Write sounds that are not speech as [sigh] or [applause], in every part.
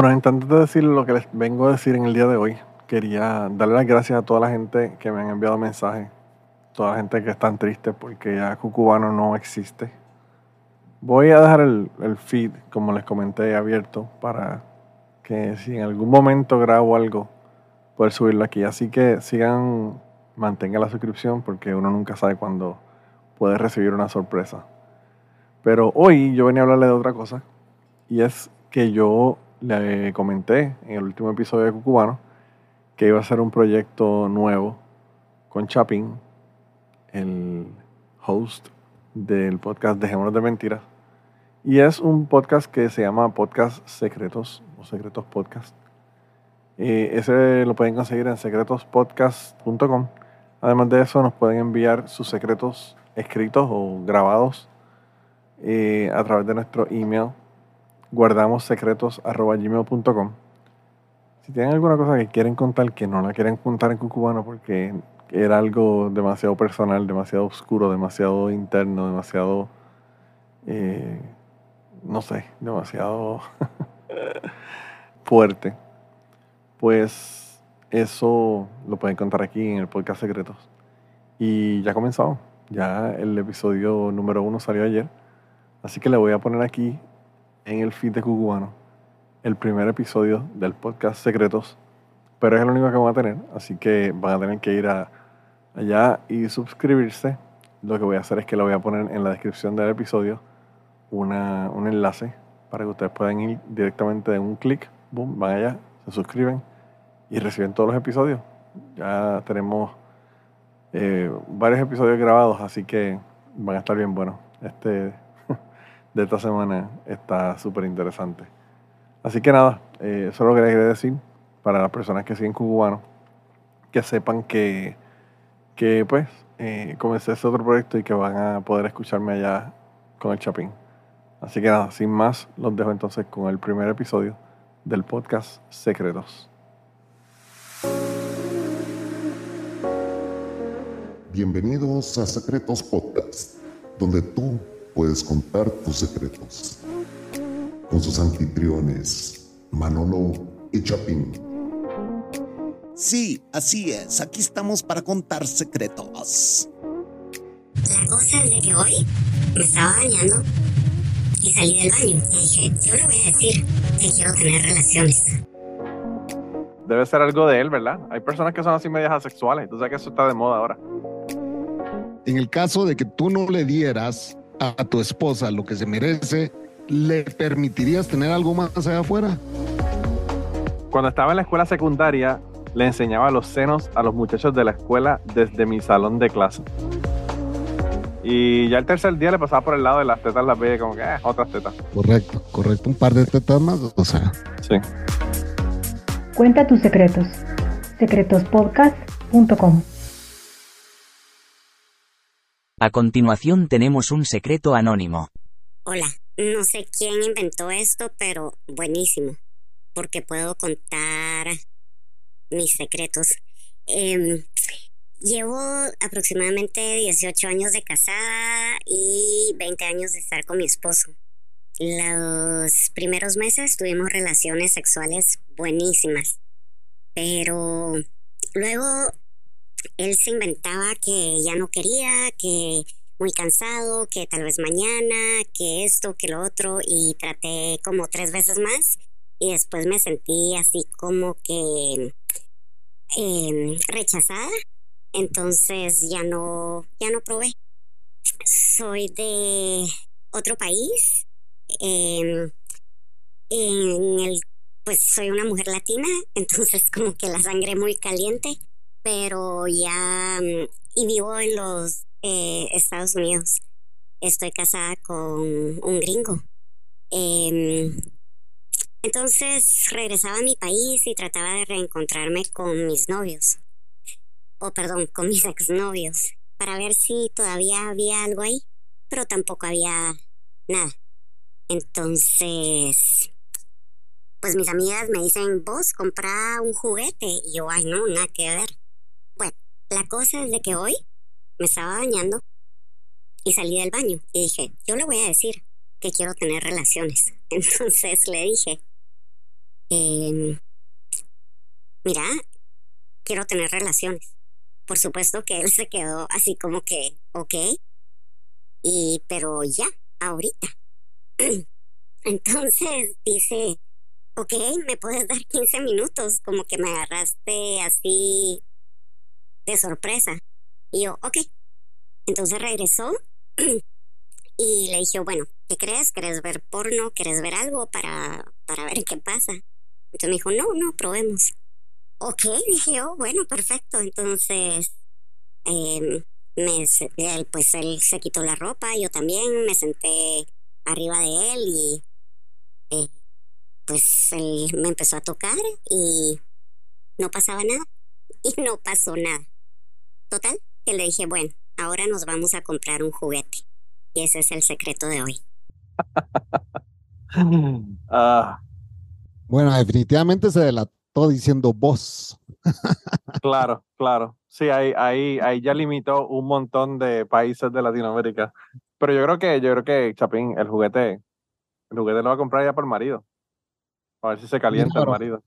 Bueno, antes de decir lo que les vengo a decir en el día de hoy, quería darle las gracias a toda la gente que me han enviado mensajes, toda la gente que están triste porque ya Cucubano no existe. Voy a dejar el, el feed, como les comenté, abierto para que si en algún momento grabo algo, poder subirlo aquí. Así que sigan, mantengan la suscripción porque uno nunca sabe cuándo puede recibir una sorpresa. Pero hoy yo venía a hablarle de otra cosa y es que yo le comenté en el último episodio de Cucubano que iba a ser un proyecto nuevo con Chapin, el host del podcast Dejémonos de Mentiras. Y es un podcast que se llama Podcast Secretos o Secretos Podcast. Eh, ese lo pueden conseguir en secretospodcast.com. Además de eso, nos pueden enviar sus secretos escritos o grabados eh, a través de nuestro email guardamosecretos.gmail.com Si tienen alguna cosa que quieren contar que no la quieren contar en Cucubano porque era algo demasiado personal, demasiado oscuro, demasiado interno, demasiado, eh, no sé, demasiado [laughs] fuerte, pues eso lo pueden contar aquí en el podcast Secretos. Y ya comenzó, ya el episodio número uno salió ayer, así que le voy a poner aquí en el feed de Cucubano el primer episodio del podcast Secretos, pero es el único que van a tener, así que van a tener que ir a, allá y suscribirse. Lo que voy a hacer es que lo voy a poner en la descripción del episodio una, un enlace para que ustedes puedan ir directamente de un clic, boom, van allá, se suscriben y reciben todos los episodios. Ya tenemos eh, varios episodios grabados, así que van a estar bien buenos. Este de esta semana está súper interesante. Así que nada, eh, quería decir para las personas que siguen cubano, que sepan que, que pues eh, comencé este otro proyecto y que van a poder escucharme allá con el Chapín. Así que nada, sin más, los dejo entonces con el primer episodio del podcast Secretos. Bienvenidos a Secretos Podcast, donde tú puedes contar tus secretos. Con sus anfitriones, Manolo y Chapín. Sí, así es. Aquí estamos para contar secretos. La cosa es de que hoy me estaba bañando y salí del baño y dije, yo le voy a decir que quiero tener relaciones. Debe ser algo de él, ¿verdad? Hay personas que son así medias asexuales. Sabes que eso está de moda ahora. En el caso de que tú no le dieras a tu esposa lo que se merece, ¿le permitirías tener algo más allá afuera? Cuando estaba en la escuela secundaria, le enseñaba los senos a los muchachos de la escuela desde mi salón de clase. Y ya el tercer día le pasaba por el lado de las tetas, las veía como que, eh, otras tetas. Correcto, correcto. Un par de tetas más, o sea. Sí. Cuenta tus secretos. secretospodcast.com A continuación tenemos un secreto anónimo. Hola, no sé quién inventó esto, pero buenísimo, porque puedo contar mis secretos. Em, llevo aproximadamente 18 años de casada y 20 años de estar con mi esposo. Los primeros meses tuvimos relaciones sexuales buenísimas, pero luego él se inventaba que ya no quería, que muy cansado, que tal vez mañana, que esto, que lo otro, y traté como tres veces más y después me sentí así como que em, rechazada, entonces ya no, ya no probé. Soy de otro país, em, en el, pues soy una mujer latina, [laughs] entonces como que la sangre muy caliente pero ya mm, y vivo en los eh, Estados Unidos. Estoy casada con un gringo. Em, entonces regresaba a mi país y trataba de reencontrarme con mis novios. O perdón, con mis [laughs] exnovios. Para ver si todavía había algo ahí. Pero tampoco había nada. Entonces, pues mis amigas me dicen, vos compra un juguete. Y yo, ay, no, nada que ver. La cosa es de que hoy me estaba bañando y salí del baño y dije, yo le voy a decir que quiero tener relaciones. [laughs] Entonces le dije, em, mira, quiero tener relaciones. Por supuesto que él se quedó así como que, ok, y pero ya, ahorita. [clears throat] Entonces dice, ok, me puedes dar 15 minutos, como que me agarraste así de sorpresa. Y yo, ok. Entonces regresó [clears throat] y le dije, bueno, ¿qué crees? ¿Quieres ver porno? ¿Quieres ver algo para, para ver qué pasa? Entonces me dijo, no, no, probemos. Ok, dije yo, bueno, perfecto. Entonces, eh, me, pues él se quitó la ropa, yo también me senté arriba de él y eh, pues él me empezó a tocar y no pasaba nada. [laughs] Y no pasó nada. Total, que le dije, bueno, ahora nos vamos a comprar un juguete. Y ese es el secreto de hoy. [laughs] Ah, Bueno, definitivamente se delató diciendo vos. [laughs] claro, claro. Sí, ahí, ahí, ahí ya limitó un montón de países de Latinoamérica. Pero yo creo que, yo creo que, Chapín, el juguete, el juguete lo va a comprar ya por el marido. A ver si se calienta el marido.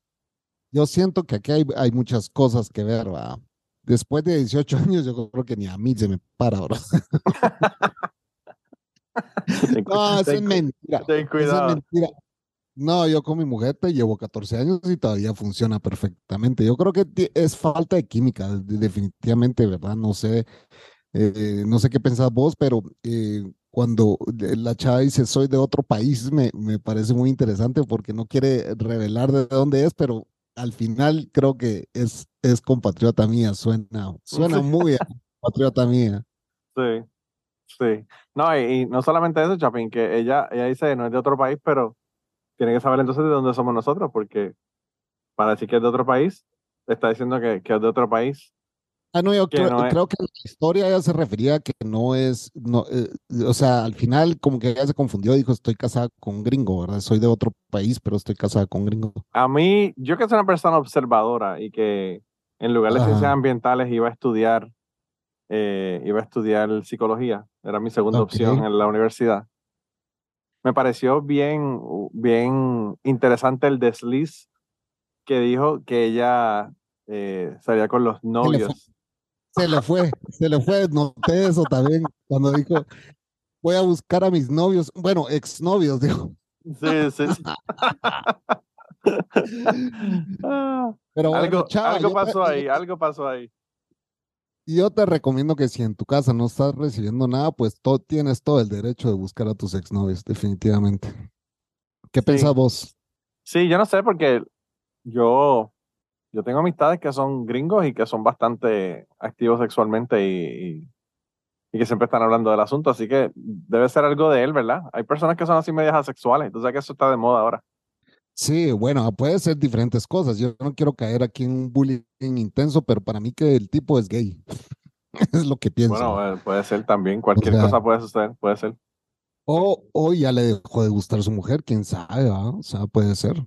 Yo siento que aquí hay, hay muchas cosas que ver, ¿va? Después de 18 años, yo creo que ni a mí se me para, bro. [laughs] No, eso es mentira. ten Eso es cuidado. mentira. No, yo con mi mujer te llevo 14 años y todavía funciona perfectamente. Yo creo que es falta de química, de- definitivamente, ¿verdad? No sé, eh, no sé qué pensás vos, pero eh, cuando de- la chava dice soy de otro país, me, me parece muy interesante porque no quiere revelar de dónde es, pero al final creo que es, es compatriota mía, suena, suena muy a [laughs] compatriota mía. Sí, sí. No, y, y no solamente eso, Chapín, que ella, ella dice no es de otro país, pero tiene que saber entonces de dónde somos nosotros, porque para decir que es de otro país, está diciendo que, que es de otro país. Ah, no, yo que creo, no es- creo que en la historia ella se refería a que no es, no, eh, o sea, al final como que ella se confundió, dijo, estoy casada con un gringo, ¿verdad? Soy de otro país, pero estoy casada con un gringo. A mí, yo que soy una persona observadora y que en lugar de Ajá. ciencias ambientales iba a estudiar, eh, iba a estudiar psicología, era mi segunda opción en la universidad. Me pareció bien, bien interesante el desliz que dijo que ella eh, salía con los novios. Se le fue, se le fue, noté eso también cuando dijo, voy a buscar a mis novios, bueno, exnovios, dijo. Sí, sí. sí. [laughs] Ah, Pero bueno, algo, chava, algo yo te- pasó ahí, algo pasó ahí. Yo te recomiendo que si en tu casa no estás recibiendo nada, pues to- tienes todo el derecho de buscar a tus exnovios, definitivamente. ¿Qué pensás vos? Sí, yo no sé porque yo, yo tengo amistades que son gringos y que son bastante activos sexualmente y, y, y que siempre están hablando del asunto, así que debe ser algo de él, ¿verdad? Hay personas que son así medias asexuales, tú sabes que eso está de moda ahora. Sí, bueno, puede ser diferentes cosas. Yo no quiero caer aquí en un bullying intenso, pero para mí que el tipo es gay. [laughs] es lo que pienso. Bueno, eh, puede ser también, cualquier sea- cosa puede suceder, puede ser. O, o ya le dejó de gustar su mujer, quién sabe, ¿va? O sea, puede ser.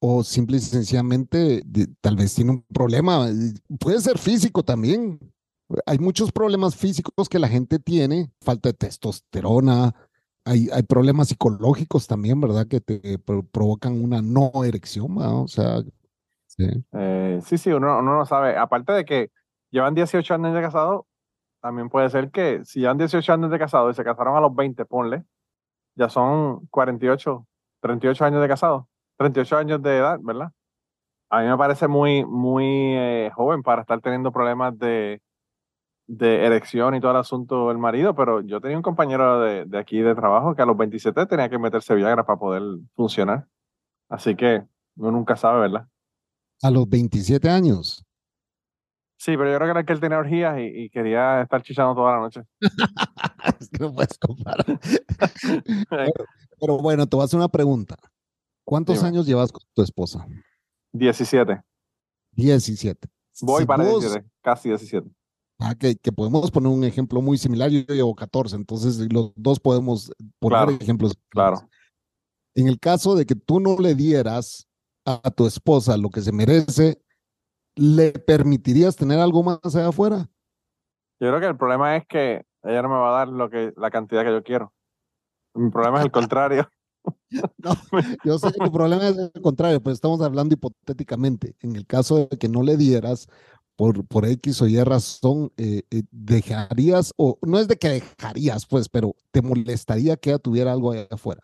O simple y sencillamente de- tal vez tiene un problema. Puede ser físico también. Hay muchos problemas físicos que la gente tiene, falta de testosterona. Hay, hay problemas psicológicos también, ¿verdad? Que te pro- provocan una no erección, ¿va? O sea, sí. Eh, sí, sí, uno, uno no sabe. Aparte de que llevan 18 años de casado, también puede ser que si llevan 18 años de casado y se casaron a los 20, ponle, ya son 48, 38 años de casado, 38 años de edad, ¿verdad? A mí me parece muy, muy eh, joven para estar teniendo problemas de, de erección y todo el asunto del marido, pero yo tenía un compañero de, de aquí de trabajo que a los 27 tenía que meterse Viagra para poder funcionar. Así que uno nunca sabe, ¿verdad? A los 27 años. Sí, pero yo creo que era que él tenía orgías y, y quería estar chichando toda la noche. [laughs] Es que no puedes comparar. [laughs] Pero, pero bueno, te voy a hacer una pregunta. ¿Cuántos Dime. años llevas con tu esposa? 17. 17. Voy Si para vos- 17, casi 17. Ah, que, que podemos poner un ejemplo muy similar. Yo llevo 14, entonces los dos podemos poner Claro, ejemplos. Claro. En el caso de que tú no le dieras a, a tu esposa lo que se merece, ¿le permitirías tener algo más allá afuera? Yo creo que el problema es que ella no me va a dar lo que, la cantidad que yo quiero. Mi problema es el contrario. [laughs] [laughs] No, yo sé que tu problema es el contrario, pero estamos hablando hipotéticamente. En el caso de que no le dieras por, por X o Y razón, eh, eh, dejarías, o no es de que dejarías, pues, pero te molestaría que ella tuviera algo allá afuera.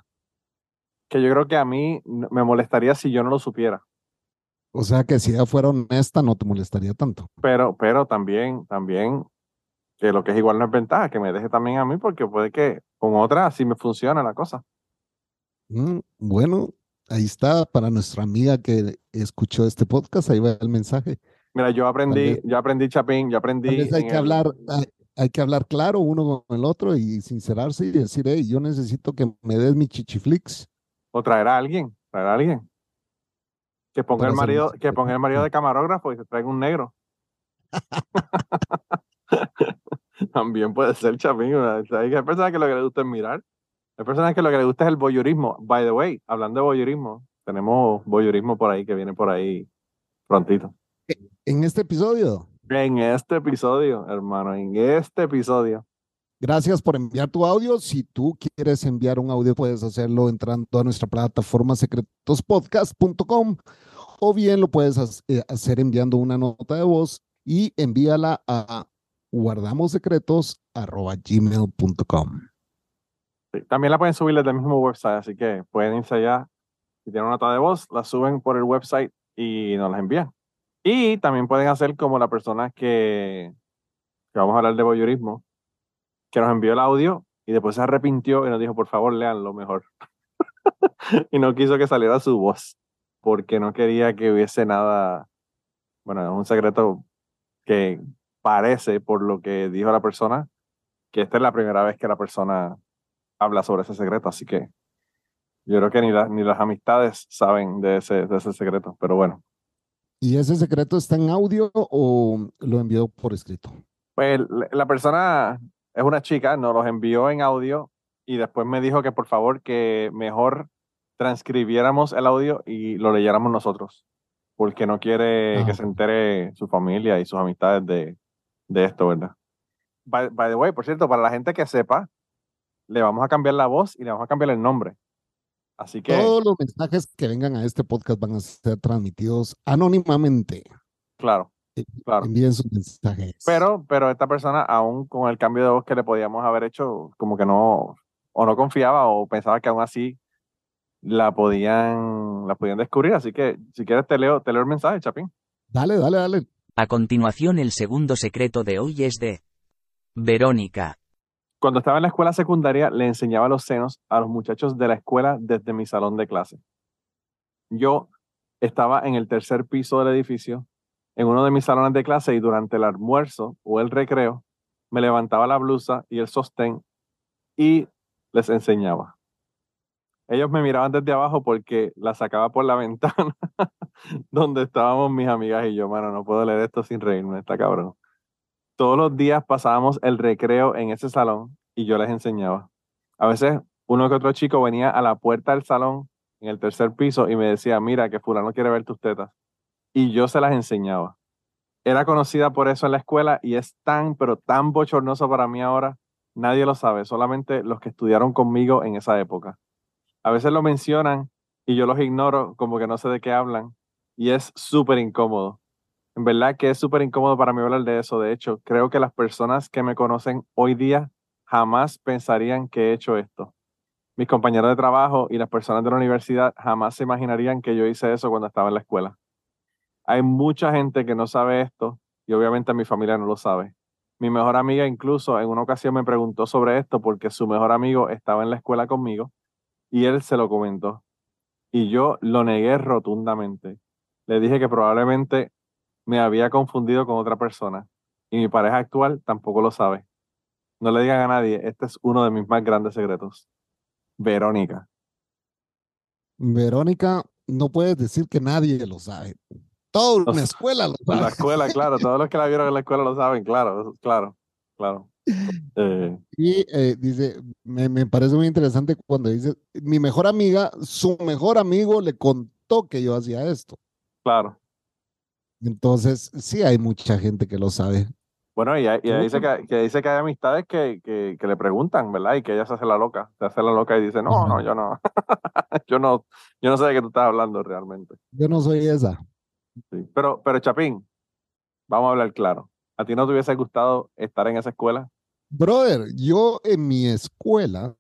Que yo creo que a mí me molestaría si yo no lo supiera. O sea que si ella fuera honesta, no te molestaría tanto. Pero, pero también, también, que lo que es igual no es ventaja, que me deje también a mí, porque puede que con otra sí me funciona la cosa. Mm, bueno, ahí está para nuestra amiga que escuchó este podcast, ahí va el mensaje. Mira, yo aprendí, yo aprendí Chapín, yo aprendí. Hay que el- hablar, hay, hay que hablar claro uno con el otro y sincerarse y decir, hey, yo necesito que me des mi chichiflix. O traer a alguien, traer a alguien. Que ponga Para el marido, que ponga el marido de camarógrafo y se traiga un negro. [laughs] También puede ser Chapín. ¿verdad? O sea, Hay personas que lo que les gusta es mirar. Hay personas que lo que les gusta es el voyeurismo. By the way, hablando de voyeurismo, tenemos voyeurismo por ahí que viene por ahí prontito. En este episodio, En este episodio, hermano, en este episodio. gracias por enviar tu audio. Si tú quieres enviar un audio, puedes hacerlo entrando a nuestra plataforma secretospodcast.com o bien lo puedes eh, hacer enviando una nota de voz y envíala a guardamosecretos.gmail.com. Sí, También la pueden subir desde el mismo website, así que pueden irse allá. Si tienen una nota de voz, la suben por el website y nos las envían. Y también pueden hacer como la persona que, que vamos a hablar de voyeurismo, que nos envió el audio y después se arrepintió y nos dijo, por favor, leanlo mejor. [laughs] y no quiso que saliera su voz, porque no quería que hubiese nada, bueno, es un secreto que parece, por lo que dijo la persona, que esta es la primera vez que la persona habla sobre ese secreto, así que yo creo que ni, la- ni las amistades saben de ese, de ese secreto, pero bueno. ¿Y ese secreto está en audio o lo envió por escrito? Pues la- persona es una chica, nos los envió en audio y después me dijo que por favor que mejor transcribiéramos el audio y lo leyéramos nosotros, porque no quiere Ah, que se entere su familia y sus amistades de, de esto, ¿verdad? By, by the way, por cierto, para la gente que sepa, le vamos a cambiar la voz y le vamos a cambiar el nombre. Así que, Todos los mensajes que vengan a este podcast van a ser transmitidos anónimamente. claro, claro. Envíen sus mensajes. Pero, pero esta persona, aún con el cambio de voz que le podíamos haber hecho, como que no, o no confiaba o pensaba que aún así la podían, la podían descubrir. Así que, si quieres, te leo, te leo el mensaje, Chapín. Dale, dale, dale. A continuación el segundo secreto de hoy es de Verónica. Cuando estaba en la escuela secundaria, le enseñaba los senos a los muchachos de la escuela desde mi salón de clase. Yo estaba en el tercer piso del edificio, en uno de mis salones de clase, y durante el almuerzo o el recreo, me levantaba la blusa y el sostén y les enseñaba. Ellos me miraban desde abajo porque la sacaba por la [laughs] ventana donde estábamos mis amigas y yo, mano, no puedo leer esto sin reírme, está cabrón. Todos los días pasábamos el recreo en ese salón y yo les enseñaba. A veces uno que otro chico venía a la puerta del salón en el tercer piso y me decía, mira, que fulano quiere ver tus tetas. Y yo se las enseñaba. Era conocida por eso en la escuela y es tan, pero tan bochornoso para mí ahora. Nadie lo sabe, solamente los que estudiaron conmigo en esa época. A veces lo mencionan y yo los ignoro, como que no sé de qué hablan, y es súper incómodo. En verdad que es súper incómodo para mí hablar de eso. De hecho, creo que las personas que me conocen hoy día jamás pensarían que he hecho esto. Mis compañeros de trabajo y las personas de la universidad jamás se imaginarían que yo hice eso cuando estaba en la escuela. Hay mucha gente que no sabe esto y obviamente mi familia no lo sabe. Mi mejor amiga incluso en una ocasión me preguntó sobre esto porque su mejor amigo estaba en la escuela conmigo y él se lo comentó. Y yo lo negué rotundamente. Le dije que probablemente me había confundido con otra persona y mi pareja actual tampoco lo sabe. No le digan a nadie, este es uno de mis más grandes secretos. Verónica. Verónica, no puedes decir que nadie lo sabe. Toda una escuela lo En la sabe. escuela, claro, todos los que la vieron en la escuela lo saben, claro, claro, claro. Eh, [laughs] Y eh, dice, me, me parece muy interesante cuando dice, mi mejor amiga, su mejor amigo le contó que yo hacía esto. claro. Entonces, sí hay mucha gente que lo sabe. Bueno, y, dice que, que dice que hay amistades que, que, que le preguntan, ¿verdad? Y que ella se hace la loca, se hace la loca y dice, no, no, yo no, [laughs] yo no, yo no sé de qué tú estás hablando realmente. Yo no soy esa. Sí. Pero, pero Chapín, vamos a hablar claro. ¿A ti no te hubiese gustado estar en esa escuela? Brother, yo en mi escuela,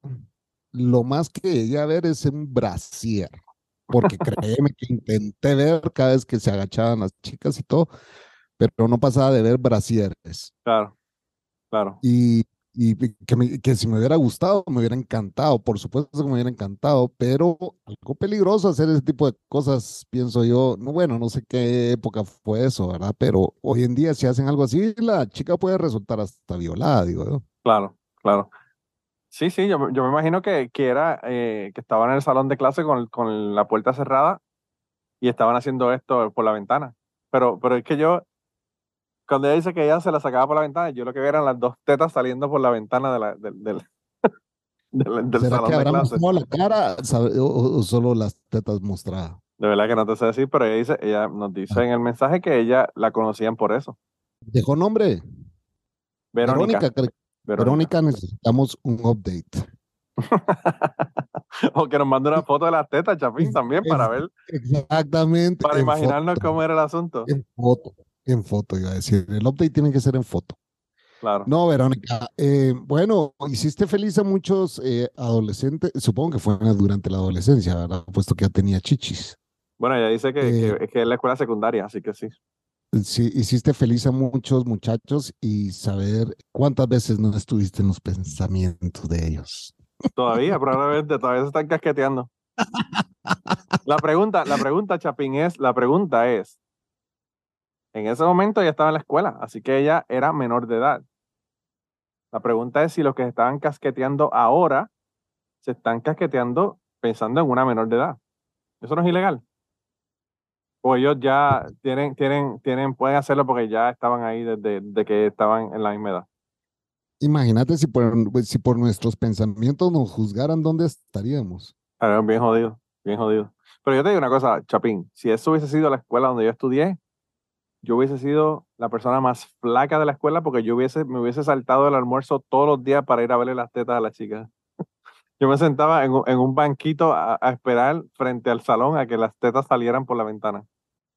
lo más que llegué a ver es un brasier. Porque créeme que intenté ver cada vez que se agachaban las chicas y todo, pero no pasaba de ver brasieres. Claro, claro. Y, y que, me- que si me hubiera gustado, me hubiera encantado, por supuesto que me hubiera encantado, pero algo peligroso hacer ese tipo de cosas, pienso yo. No, bueno, no sé qué época fue eso, ¿verdad? Pero hoy en día si hacen algo así, la chica puede resultar hasta violada, digo yo. Claro, claro. Sí, sí, yo, me- yo me imagino que, que era eh, que estaban en el salón de clase con, con la puerta cerrada y estaban haciendo esto por la ventana. Pero, pero es que yo, cuando ella dice que ella se la sacaba por la ventana, yo lo que veía eran las dos tetas saliendo por la ventana de la- del, del, [laughs] del- del ¿Será salón que de clase. la cara o, solo las tetas mostradas? De verdad que no te sé decir, pero ella dice, ella nos dice Ah. en el mensaje que ella la conocían por eso. Dejó nombre. Verónica. Verónica, Verónica. Verónica, necesitamos un update. [laughs] o que nos mande una foto de las tetas, Chapín, también, para ver, Exactamente. para imaginarnos foto, cómo era el asunto. En foto, en foto, iba a decir. El update tiene que ser en foto. Claro. No, Verónica. eh, bueno, hiciste feliz a muchos eh, adolescentes, supongo que fue durante la adolescencia, ¿verdad? Puesto que ya tenía chichis. Bueno, ella dice que, Eh, que, que es la escuela secundaria, así que sí. Sí, hiciste feliz a muchos muchachos y saber cuántas veces no estuviste en los pensamientos de ellos. Todavía, probablemente, todavía se están casqueteando. La pregunta, la pregunta, Chapín, es, la pregunta es, en ese momento ella estaba en la escuela, así que ella era menor de edad. La pregunta es si los que estaban casqueteando ahora se están casqueteando pensando en una menor de edad. ¿Eso no es ilegal? O ellos ya tienen, tienen, tienen, pueden hacerlo porque ya estaban ahí desde, desde que estaban en la misma edad. Imagínate si por, pues, si por nuestros pensamientos nos juzgaran, ¿dónde estaríamos? Claro, bien jodido, bien jodido. Pero yo te digo una cosa, Chapín, si eso hubiese sido la escuela donde yo estudié, yo hubiese sido la persona más flaca de la escuela porque yo hubiese, me hubiese saltado el almuerzo todos los días para ir a verle las tetas a las chicas. [laughs] Yo me sentaba en, un- en un banquito a, a esperar frente al salón a que las tetas salieran por la ventana.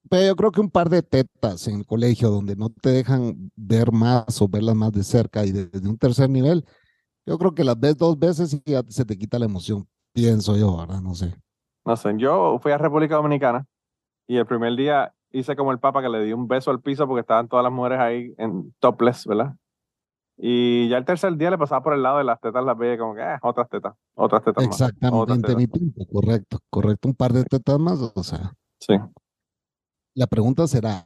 Pero yo creo que un par de tetas en el colegio donde no te dejan ver más o verlas más de cerca y desde un tercer nivel, yo creo que las ves dos veces y ya se te quita la emoción, pienso yo, ¿verdad? No sé. No sé, yo fui a República Dominicana y el primer día hice como el papa que le di un beso al piso porque estaban todas las mujeres ahí en topless, ¿verdad? Y ya el tercer día le pasaba por el lado de las tetas, las veía como que, eh, otras tetas, otras tetas más. otras Exactamente mi punto, correcto, correcto. Un par de tetas más, o sea, Sí. La pregunta será,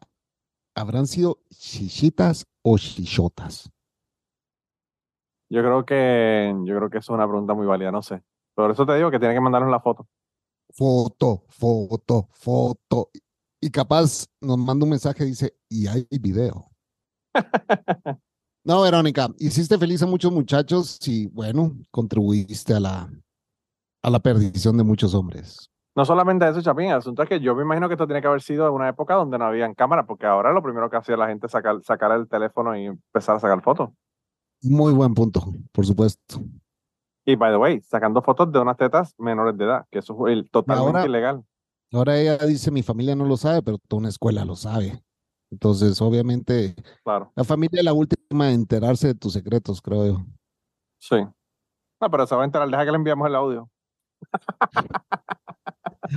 ¿habrán sido chichitas o chichotas? Yo creo que, yo creo que eso es una pregunta muy válida, no sé. Por eso te digo que tiene que mandarnos la foto. Foto, foto, foto. Y capaz nos manda un mensaje y dice, y hay video. [laughs] No, Verónica, hiciste feliz a muchos muchachos y bueno, contribuiste a la, a la perdición de muchos hombres. No solamente eso, Chapín, el asunto es que yo me imagino que esto tiene que haber sido en una época donde no habían cámaras, porque ahora lo primero que hacía la gente es sacar, sacar el teléfono y empezar a sacar fotos. Muy buen punto, por supuesto. Y, by the way, sacando fotos de unas tetas menores de edad, que eso es el- totalmente ahora- ilegal. Ahora ella dice, mi familia no lo sabe, pero toda una escuela lo sabe. Entonces, obviamente, Claro, la familia es la última en enterarse de tus secretos, creo yo. sí. No, pero se va a enterar, deja que le enviamos el audio. [laughs]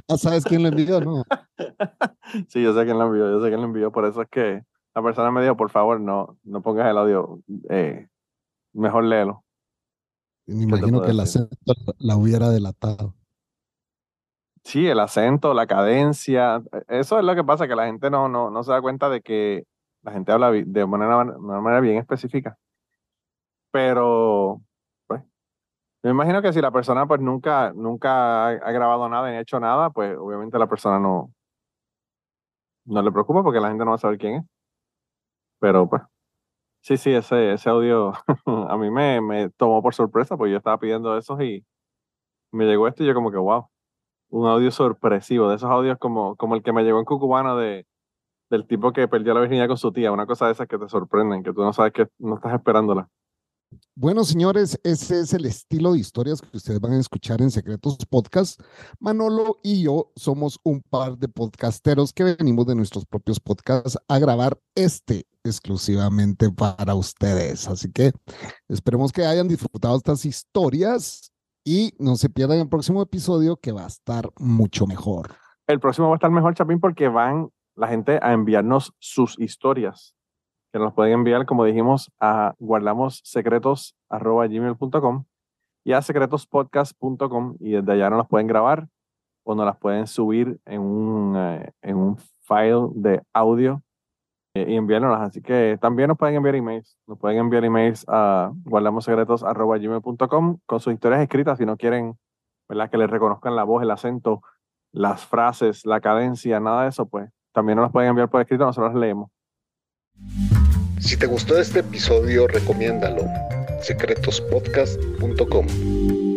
Ah, ¿sabes quién lo envió? No. [laughs] Sí, yo sé quién lo envió, yo sé quién lo envió, por eso es que la persona me dijo, por favor, no, no pongas el audio, eh, mejor léelo. Me imagino que el acento la hubiera delatado. Sí, el acento, la cadencia, e- eso es lo que pasa, que la gente no, no, no se da cuenta de que la gente habla de manera, una manera bien específica. Pero, me imagino que si la persona pues nunca, nunca ha, grabado nada ni ha hecho nada, pues obviamente la persona no, no le preocupa porque la gente no va a saber quién es. Pero pues, sí, sí, ese, ese audio [laughs] a mí me, me tomó por sorpresa, porque yo estaba pidiendo esos y me llegó esto y yo como que, wow un audio sorpresivo, de esos audios como, como el que me llegó en Cucubano de del tipo que perdió la virginidad con su tía, una cosa de esas que te sorprenden, que tú no sabes que no estás esperándola. Bueno, señores, ese es el estilo de historias que ustedes van a escuchar en Secretos Podcast. Manolo y yo somos un par de podcasteros que venimos de nuestros propios podcasts a grabar este exclusivamente para ustedes. Así que esperemos que hayan disfrutado estas historias y no se pierdan el próximo episodio que va a estar mucho mejor. El próximo va a estar mejor, Chapín, porque van la gente a enviarnos sus historias que nos pueden enviar, como dijimos, a guardamossecretos.gmail.com y a secretospodcast.com y desde allá nos las pueden grabar o nos las pueden subir en un, eh, en un file de audio eh, y enviárnoslas. Así que también nos pueden enviar emails. Nos pueden enviar emails a guardamossecretos.gmail.com con sus historias escritas si no quieren ¿verdad? que les reconozcan la voz, el acento, las frases, la cadencia, nada de eso, pues también nos las pueden enviar por escrito, nosotros las leemos. Si te gustó este episodio, recomiéndalo. secretospodcast.com